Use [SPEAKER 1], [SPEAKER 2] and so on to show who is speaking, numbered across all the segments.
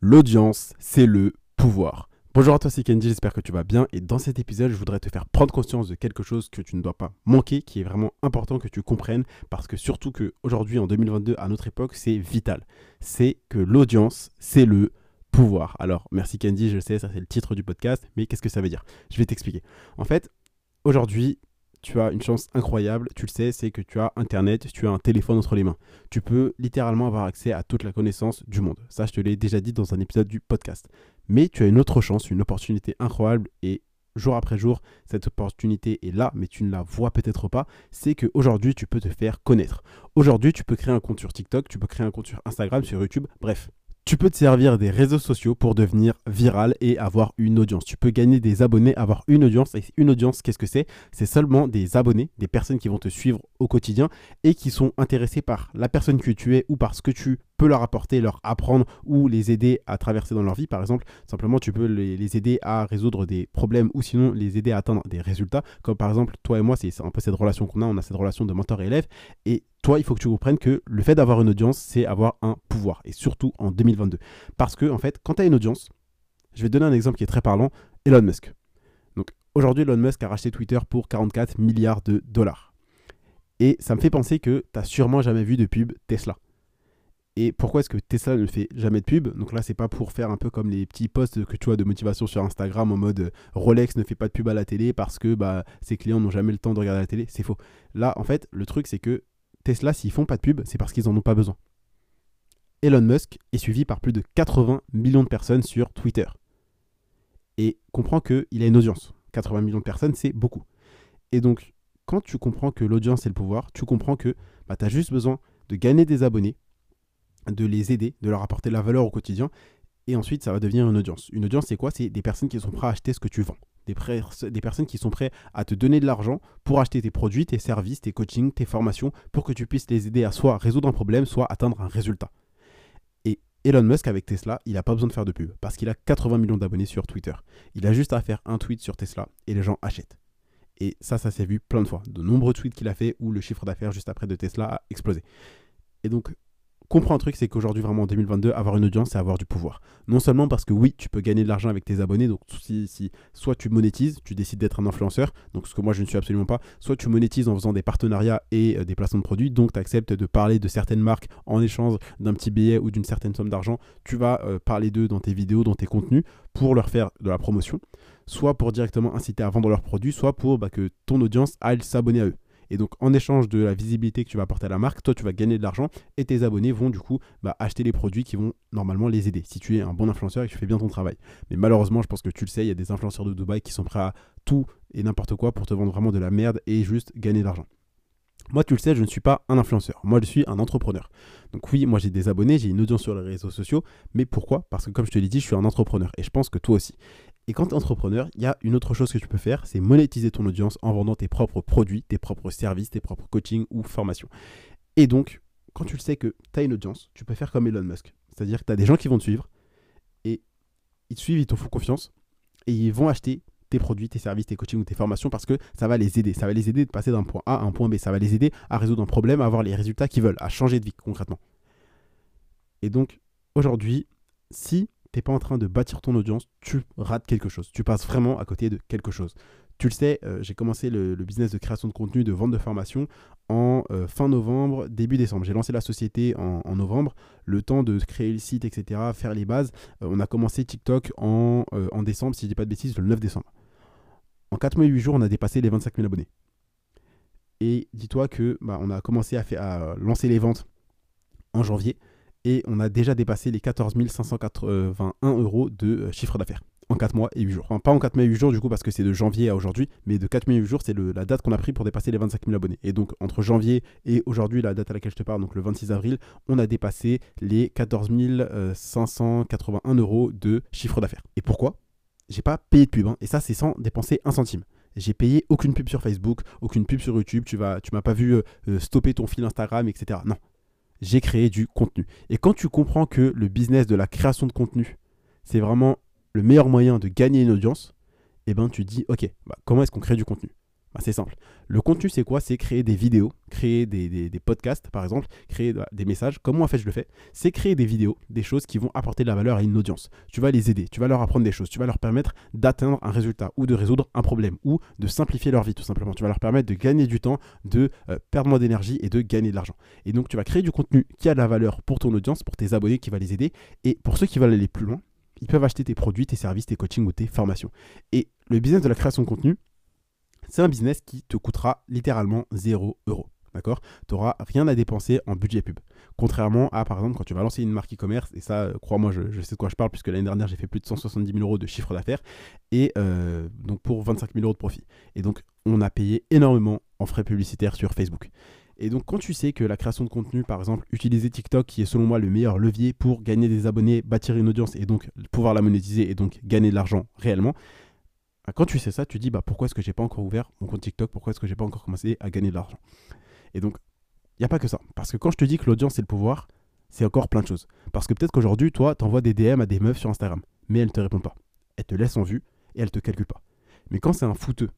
[SPEAKER 1] L'audience, c'est le pouvoir. Bonjour à toi, c'est Kenji, j'espère que tu vas bien. Et dans cet épisode, je voudrais te faire prendre conscience de quelque chose que tu ne dois pas manquer, qui est vraiment important que tu comprennes, parce que surtout qu'aujourd'hui, en 2022, à notre époque, c'est vital. C'est que l'audience, c'est le pouvoir. Alors, merci Kenji, je sais, ça c'est le titre du podcast, mais qu'est-ce que ça veut dire? Je vais t'expliquer. En fait, aujourd'hui, tu as une chance incroyable, tu le sais, c'est que tu as Internet, tu as un téléphone entre les mains. Tu peux littéralement avoir accès à toute la connaissance du monde. Ça, je te l'ai déjà dit dans un épisode du podcast. Mais tu as une autre chance, une opportunité incroyable et jour après jour, cette opportunité est là, mais tu ne la vois peut-être pas, c'est qu'aujourd'hui, tu peux te faire connaître. Aujourd'hui, tu peux créer un compte sur TikTok, tu peux créer un compte sur Instagram, sur YouTube, bref, tu peux te servir des réseaux sociaux pour devenir viral et avoir une audience. Tu peux gagner des abonnés, avoir une audience. Et une audience, qu'est-ce que c'est? C'est seulement des abonnés, des personnes qui vont te suivre au quotidien et qui sont intéressées par la personne que tu es ou par ce que tu peux leur apporter, leur apprendre ou les aider à traverser dans leur vie. Par exemple, simplement, tu peux les, aider à résoudre des problèmes ou sinon les aider à atteindre des résultats. Comme par exemple, toi et moi, c'est un peu cette relation qu'on a. On a cette relation de mentor et élève. Et toi, il faut que tu comprennes que le fait d'avoir une audience, c'est avoir un pouvoir. Et surtout en 2022. Parce que, en fait, quand tu as une audience, je vais te donner un exemple qui est très parlant Elon Musk. Donc, aujourd'hui, Elon Musk a racheté Twitter pour 44 milliards de dollars. Et ça me fait penser que tu n'as sûrement jamais vu de pub Tesla. Et pourquoi est-ce que Tesla ne fait jamais de pub? Donc là, c'est pas pour faire un peu comme les petits posts que tu vois de motivation sur Instagram en mode euh, Rolex ne fait pas de pub à la télé parce que bah, ses clients n'ont jamais le temps de regarder la télé. C'est faux. Là, en fait, le truc, c'est que Tesla, s'ils font pas de pub, c'est parce qu'ils en ont pas besoin. Elon Musk est suivi par plus de 80 millions de personnes sur Twitter. Et comprend qu'il a une audience. 80 millions de personnes, c'est beaucoup. Et donc, quand tu comprends que l'audience est le pouvoir, tu comprends que bah, tu as juste besoin de gagner des abonnés, de les aider, de leur apporter de la valeur au quotidien. Et ensuite, ça va devenir une audience. Une audience, c'est quoi? C'est des personnes qui sont prêtes à acheter ce que tu vends. Des, personnes qui sont prêtes à te donner de l'argent pour acheter tes produits, tes services, tes coachings, tes formations, pour que tu puisses les aider à soit résoudre un problème, soit atteindre un résultat. Et Elon Musk, avec Tesla, il n'a pas besoin de faire de pub, parce qu'il a 80 millions d'abonnés sur Twitter. Il a juste à faire un tweet sur Tesla, et les gens achètent. Et ça, ça s'est vu plein de fois. De nombreux tweets qu'il a fait où le chiffre d'affaires juste après de Tesla a explosé. Et donc, comprends un truc, c'est qu'aujourd'hui, vraiment en 2022, avoir une audience, c'est avoir du pouvoir. Non seulement parce que oui, tu peux gagner de l'argent avec tes abonnés, donc si, soit tu monétises, tu décides d'être un influenceur, donc ce que moi je ne suis absolument pas, soit tu monétises en faisant des partenariats et euh, des placements de produits, donc tu acceptes de parler de certaines marques en échange d'un petit billet ou d'une certaine somme d'argent, tu vas euh, parler d'eux dans tes vidéos, dans tes contenus, pour leur faire de la promotion, soit pour directement inciter à vendre leurs produits, soit pour bah, que ton audience aille s'abonner à eux. Et donc, en échange de la visibilité que tu vas apporter à la marque, toi, tu vas gagner de l'argent et tes abonnés vont du coup bah, acheter les produits qui vont normalement les aider si tu es un bon influenceur et que tu fais bien ton travail. Mais malheureusement, je pense que tu le sais, il y a des influenceurs de Dubaï qui sont prêts à tout et n'importe quoi pour te vendre vraiment de la merde et juste gagner de l'argent. Moi, tu le sais, je ne suis pas un influenceur. Moi, je suis un entrepreneur. Donc oui, moi j'ai des abonnés, j'ai une audience sur les réseaux sociaux, mais pourquoi? Parce que comme je te l'ai dit, je suis un entrepreneur et je pense que toi aussi. Et quand tu es entrepreneur, il y a une autre chose que tu peux faire, c'est monétiser ton audience en vendant tes propres produits, tes propres services, tes propres coachings ou formations. Et donc, quand tu le sais que tu as une audience, tu peux faire comme Elon Musk. C'est-à-dire que tu as des gens qui vont te suivre et ils te suivent, ils te font confiance et ils vont acheter tes produits, tes services, tes coachings ou tes formations parce que ça va les aider. Ça va les aider de passer d'un point A à un point B. Ça va les aider à résoudre un problème, à avoir les résultats qu'ils veulent, à changer de vie concrètement. Et donc, aujourd'hui, si t'es pas en train de bâtir ton audience, tu rates quelque chose. Tu passes vraiment à côté de quelque chose. Tu le sais, euh, j'ai commencé le, business de création de contenu, de vente de formation en euh, fin novembre, début décembre. J'ai lancé la société en, novembre, le temps de créer le site, etc., faire les bases. Euh, on a commencé TikTok en, décembre, si je dis pas de bêtises, le 9 décembre. En 4 mois et 8 jours, on a dépassé les 25 000 abonnés. Et dis-toi que bah, on a commencé à, faire, à lancer les ventes en janvier et on a déjà dépassé les 14 581 euros de euh, chiffre d'affaires en 4 mois et 8 jours. Enfin, pas en 4 mois et 8 jours du coup parce que c'est de janvier à aujourd'hui, mais de 4 mois et 8 jours, c'est la date qu'on a pris pour dépasser les 25 000 abonnés. Et donc entre janvier et aujourd'hui, la date à laquelle je te parle, donc le 26 avril, on a dépassé les 14 581 euros de chiffre d'affaires. Et pourquoi? J'ai pas payé de pub, hein, et ça c'est sans dépenser un centime. J'ai payé aucune pub sur Facebook, aucune pub sur YouTube, tu vas, tu m'as pas vu euh, euh, stopper ton fil Instagram, etc. Non, j'ai créé du contenu. Et quand tu comprends que le business de la création de contenu, c'est vraiment le meilleur moyen de gagner une audience, eh ben tu dis, ok, bah, comment est-ce qu'on crée du contenu? C'est simple. Le contenu, c'est quoi? C'est créer des vidéos, créer des, podcasts, par exemple, créer des messages. Comment en fait je le fais C'est créer des vidéos, des choses qui vont apporter de la valeur à une audience. Tu vas les aider, tu vas leur apprendre des choses, tu vas leur permettre d'atteindre un résultat ou de résoudre un problème ou de simplifier leur vie tout simplement. Tu vas leur permettre de gagner du temps, de euh, perdre moins d'énergie et de gagner de l'argent. Et donc tu vas créer du contenu qui a de la valeur pour ton audience, pour tes abonnés qui va les aider. Et pour ceux qui veulent aller plus loin, ils peuvent acheter tes produits, tes services, tes coachings ou tes formations. Et le business de la création de contenu, c'est un business qui te coûtera littéralement 0 euros. D'accord? Tu n'auras rien à dépenser en budget pub. Contrairement à, par exemple, quand tu vas lancer une marque e-commerce, et ça, euh, crois-moi, je, sais de quoi je parle, puisque l'année dernière, j'ai fait plus de 170 000 euros de chiffre d'affaires, et euh, donc pour 25 000 euros de profit. Et donc, on a payé énormément en frais publicitaires sur Facebook. Et donc, quand tu sais que la création de contenu, par exemple, utiliser TikTok, qui est selon moi le meilleur levier pour gagner des abonnés, bâtir une audience et donc pouvoir la monétiser et donc gagner de l'argent réellement, quand tu sais ça, tu dis bah, pourquoi est-ce que j'ai pas encore ouvert mon compte TikTok? Pourquoi est-ce que j'ai pas encore commencé à gagner de l'argent? Et donc, il n'y a pas que ça. Parce que quand je te dis que l'audience c'est le pouvoir, c'est encore plein de choses. Parce que peut-être qu'aujourd'hui, toi, tu envoies des DM à des meufs sur Instagram, mais elles ne te répondent pas. Elles te laissent en vue et elles te calculent pas. Mais quand c'est un fouteux,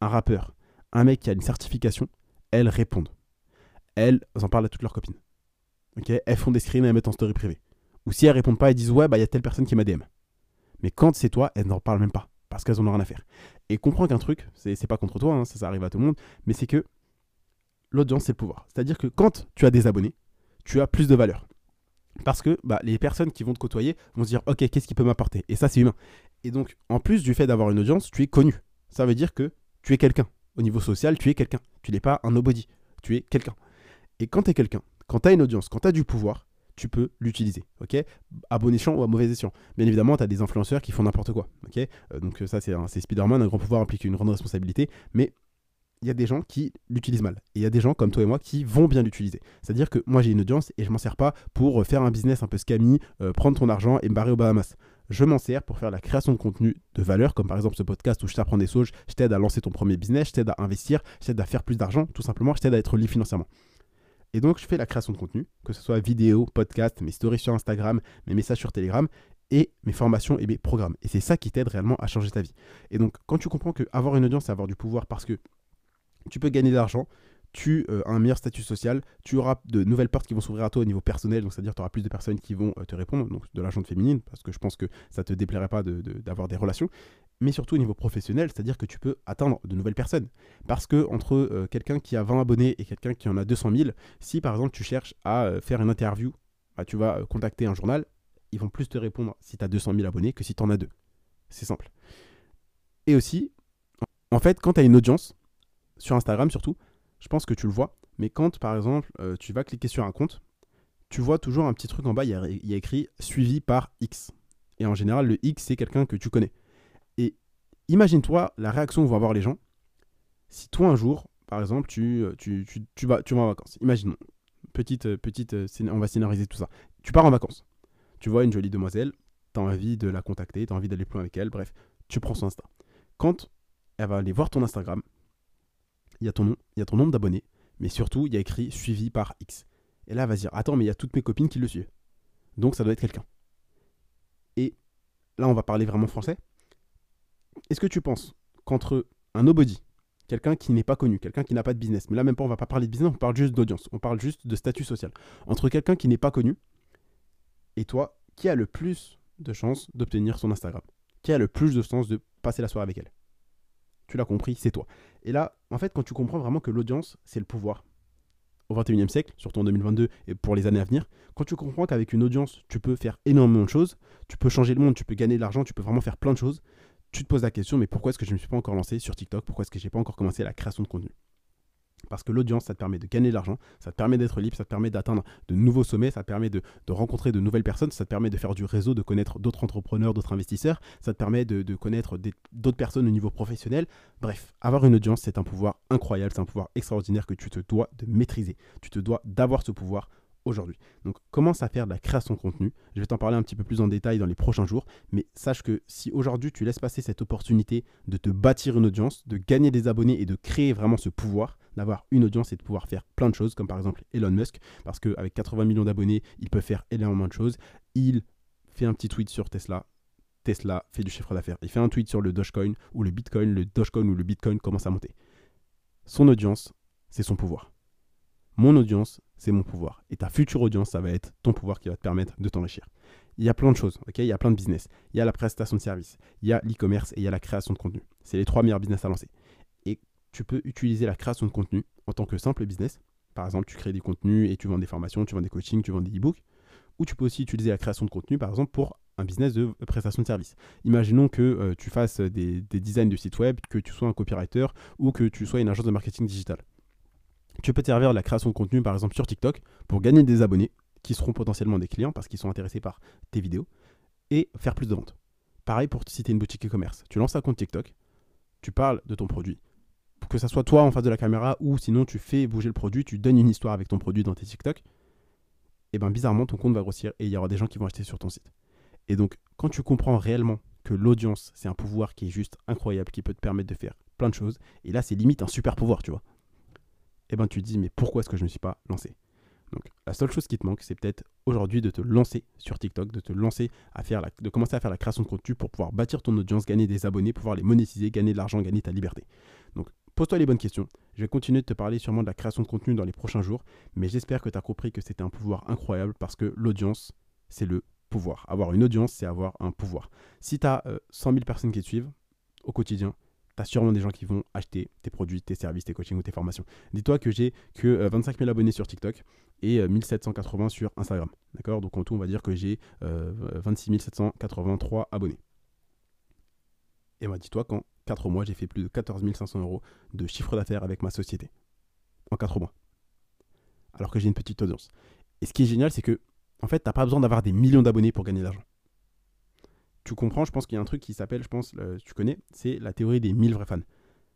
[SPEAKER 1] un rappeur, un mec qui a une certification, elles répondent. Elles en parlent à toutes leurs copines. Ok? Elles font des screens et elles mettent en story privée. Ou si elles répondent pas, elles disent ouais, bah il y a telle personne qui m'a DM. Mais quand c'est toi, elles n'en parlent même pas parce qu'elles en ont rien à faire. Et comprends qu'un truc, c'est pas contre toi, hein, ça, arrive à tout le monde, mais c'est que l'audience, c'est le pouvoir. C'est-à-dire que quand tu as des abonnés, tu as plus de valeur. Parce que bah, les personnes qui vont te côtoyer vont se dire, ok, qu'est-ce qui peut m'apporter? Et ça, c'est humain. Et donc, en plus du fait d'avoir une audience, tu es connu. Ça veut dire que tu es quelqu'un. Au niveau social, tu es quelqu'un. Tu n'es pas un nobody. Tu es quelqu'un. Et quand tu es quelqu'un, quand tu as une audience, quand tu as du pouvoir, tu peux l'utiliser. ok? À bon escient ou à mauvais escient. Bien évidemment, tu as des influenceurs qui font n'importe quoi. ok? Euh, donc ça, c'est Spider-Man, un grand pouvoir implique une grande responsabilité, mais il y a des gens qui l'utilisent mal. Et il y a des gens comme toi et moi qui vont bien l'utiliser. C'est-à-dire que moi, j'ai une audience et je m'en sers pas pour faire un business un peu scammy, euh, prendre ton argent et me barrer au Bahamas. Je m'en sers pour faire la création de contenu de valeur, comme par exemple ce podcast où je t'apprends des choses, je t'aide à lancer ton premier business, je t'aide à investir, je t'aide à faire plus d'argent, tout simplement, je t'aide à être libre financièrement. Et donc, je fais la création de contenu, que ce soit vidéo, podcast, mes stories sur Instagram, mes messages sur Telegram, et mes formations et mes programmes. Et c'est ça qui t'aide réellement à changer ta vie. Et donc, quand tu comprends que avoir une audience, c'est avoir du pouvoir parce que tu peux gagner de l'argent, tu euh, as un meilleur statut social, tu auras de nouvelles portes qui vont s'ouvrir à toi au niveau personnel, donc c'est-à-dire tu auras plus de personnes qui vont euh, te répondre, donc de l'argent féminine, parce que je pense que ça te déplairait pas d'avoir des relations, mais surtout au niveau professionnel, c'est-à-dire que tu peux atteindre de nouvelles personnes. Parce que entre euh, quelqu'un qui a 20 abonnés et quelqu'un qui en a 200 000, si par exemple tu cherches à faire une interview, bah, tu vas contacter un journal, ils vont plus te répondre si tu as 200 000 abonnés que si tu en as deux. C'est simple. Et aussi, en fait, quand tu as une audience, sur Instagram surtout, je pense que tu le vois. Mais quand, par exemple, euh, tu vas cliquer sur un compte, tu vois toujours un petit truc en bas, il y, a, écrit suivi par X. Et en général, le X, c'est quelqu'un que tu connais. Et imagine-toi la réaction que vont avoir les gens si toi, un jour, par exemple, tu, euh, tu, tu, vas, tu vas en vacances. Imaginons, petite, euh, petite, on va scénariser tout ça. Tu pars en vacances. Tu vois une jolie demoiselle, tu as envie de la contacter, tu as envie d'aller plus loin avec elle, bref, tu prends son Insta. Quand elle va aller voir ton Instagram, il y a ton nom, il y a ton nombre d'abonnés, mais surtout, il y a écrit suivi par X. Et là, elle va se dire, attends, mais il y a toutes mes copines qui le suivent. Donc, ça doit être quelqu'un. Et là, on va parler vraiment français. Est-ce que tu penses qu'entre un nobody, quelqu'un qui n'est pas connu, quelqu'un qui n'a pas de business, mais là même pas, on va pas parler de business, on parle juste d'audience, on parle juste de statut social. Entre quelqu'un qui n'est pas connu et toi, qui a le plus de chances d'obtenir son Instagram? Qui a le plus de chances de passer la soirée avec elle? Tu l'as compris, c'est toi. Et là, en fait, quand tu comprends vraiment que l'audience, c'est le pouvoir au 21e siècle, surtout en 2022 et pour les années à venir, quand tu comprends qu'avec une audience, tu peux faire énormément de choses, tu peux changer le monde, tu peux gagner de l'argent, tu peux vraiment faire plein de choses, tu te poses la question, mais pourquoi est-ce que je ne me suis pas encore lancé sur TikTok? Pourquoi est-ce que je n'ai pas encore commencé la création de contenu? Parce que l'audience, ça te permet de gagner de l'argent, ça te permet d'être libre, ça te permet d'atteindre de nouveaux sommets, ça te permet de, rencontrer de nouvelles personnes, ça te permet de faire du réseau, de connaître d'autres entrepreneurs, d'autres investisseurs, ça te permet de, connaître d'autres personnes au niveau professionnel. Bref, avoir une audience, c'est un pouvoir incroyable, c'est un pouvoir extraordinaire que tu te dois de maîtriser. Tu te dois d'avoir ce pouvoir aujourd'hui. Donc commence à faire de la création de contenu. Je vais t'en parler un petit peu plus en détail dans les prochains jours, mais sache que si aujourd'hui tu laisses passer cette opportunité de te bâtir une audience, de gagner des abonnés et de créer vraiment ce pouvoir, d'avoir une audience et de pouvoir faire plein de choses, comme par exemple Elon Musk, parce qu'avec 80 millions d'abonnés, il peut faire énormément de choses. Il fait un petit tweet sur Tesla. Tesla fait du chiffre d'affaires. Il fait un tweet sur le Dogecoin ou le Bitcoin, le Dogecoin ou le Bitcoin commence à monter. son audience, c'est son pouvoir. Mon audience, c'est mon pouvoir. Et ta future audience, ça va être ton pouvoir qui va te permettre de t'enrichir. Il y a plein de choses, Il y a plein de business. Il y a la prestation de service, il y a l'e-commerce et il y a la création de contenu. C'est les trois meilleurs business à lancer. Et tu peux utiliser la création de contenu en tant que simple business. Par exemple, tu crées des contenus et tu vends des formations, tu vends des coachings, tu vends des e-books. Ou tu peux aussi utiliser la création de contenu, par exemple, pour un business de prestation de service. Imaginons que euh, tu fasses des, des designs de site web, que tu sois un copywriter ou que tu sois une agence de marketing digital. Tu peux te servir de la création de contenu, par exemple, sur TikTok pour gagner des abonnés qui seront potentiellement des clients parce qu'ils sont intéressés par tes vidéos et faire plus de ventes. Pareil pour si tu es une boutique e-commerce. Tu lances un compte TikTok, tu parles de ton produit. Que ce soit toi en face de la caméra ou sinon tu fais bouger le produit, tu donnes une histoire avec ton produit dans tes TikTok, et eh bien bizarrement ton compte va grossir et il y aura des gens qui vont acheter sur ton site. Et donc quand tu comprends réellement que l'audience c'est un pouvoir qui est juste incroyable, qui peut te permettre de faire plein de choses, et là c'est limite un super pouvoir, tu vois. Et eh ben tu te dis mais pourquoi est-ce que je ne me suis pas lancé? Donc la seule chose qui te manque, c'est peut-être aujourd'hui de te lancer sur TikTok, de te lancer à faire la, de commencer à faire la création de contenu pour pouvoir bâtir ton audience, gagner des abonnés, pouvoir les monétiser, gagner de l'argent, gagner ta liberté. Donc pose-toi les bonnes questions. Je vais continuer de te parler sûrement de la création de contenu dans les prochains jours, mais j'espère que tu as compris que c'était un pouvoir incroyable parce que l'audience, c'est le pouvoir. Avoir une audience, c'est avoir un pouvoir. Si tu as 100 000 personnes qui te suivent au quotidien, tu as sûrement des gens qui vont acheter tes produits, tes services, tes coachings ou tes formations. Dis-toi que j'ai que 25 euh, 000 abonnés sur TikTok et 1780 euh, sur Instagram. D'accord? Donc en tout, on va dire que j'ai 26 euh, 783 abonnés. Et bah, dis-toi qu'en 4 mois, j'ai fait plus de 14 500 euros de chiffre d'affaires avec ma société. En 4 mois. Alors que j'ai une petite audience. Et ce qui est génial, c'est que, en fait, tu n'as pas besoin d'avoir des millions d'abonnés pour gagner de l'argent tu comprends, je pense qu'il y a un truc qui s'appelle, je pense, tu connais, c'est la théorie des 1000 vrais fans.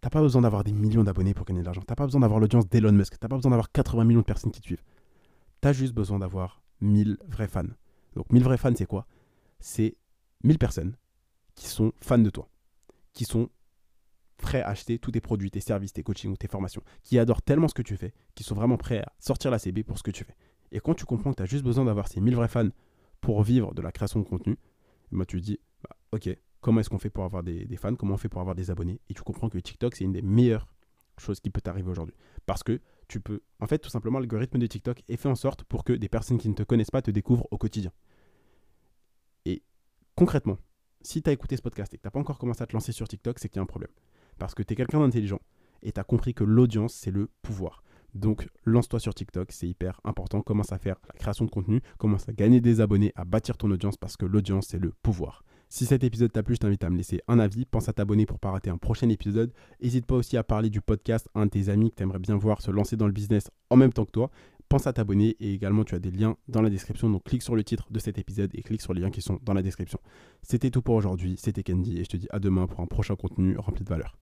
[SPEAKER 1] T'as pas besoin d'avoir des millions d'abonnés pour gagner de l'argent. T'as pas besoin d'avoir l'audience d'Elon Musk. T'as pas besoin d'avoir 80 millions de personnes qui te suivent. T'as juste besoin d'avoir 1000 vrais fans. Donc 1000 vrais fans, c'est quoi? C'est 1000 personnes qui sont fans de toi, qui sont prêts à acheter tous tes produits, tes services, tes coachings ou tes formations, qui adorent tellement ce que tu fais, qui sont vraiment prêts à sortir la CB pour ce que tu fais. Et quand tu comprends que tu as juste besoin d'avoir ces 1000 vrais fans pour vivre de la création de contenu, moi tu te dis, bah, ok, comment est-ce qu'on fait pour avoir des, fans, comment on fait pour avoir des abonnés, et tu comprends que TikTok, c'est une des meilleures choses qui peut t'arriver aujourd'hui. Parce que tu peux, en fait, tout simplement, l'algorithme de TikTok est fait en sorte pour que des personnes qui ne te connaissent pas te découvrent au quotidien. Et concrètement, si tu as écouté ce podcast et que tu pas encore commencé à te lancer sur TikTok, c'est qu'il y a un problème. Parce que tu es quelqu'un d'intelligent et tu as compris que l'audience, c'est le pouvoir. Donc lance-toi sur TikTok, c'est hyper important. Commence à faire la création de contenu, commence à gagner des abonnés, à bâtir ton audience parce que l'audience c'est le pouvoir. Si cet épisode t'a plu, je t'invite à me laisser un avis. Pense à t'abonner pour pas rater un prochain épisode. N'hésite pas aussi à parler du podcast à un de tes amis que tu aimerais bien voir se lancer dans le business en même temps que toi. Pense à t'abonner et également tu as des liens dans la description. Donc clique sur le titre de cet épisode et clique sur les liens qui sont dans la description. C'était tout pour aujourd'hui. C'était Candy et je te dis à demain pour un prochain contenu rempli de valeur.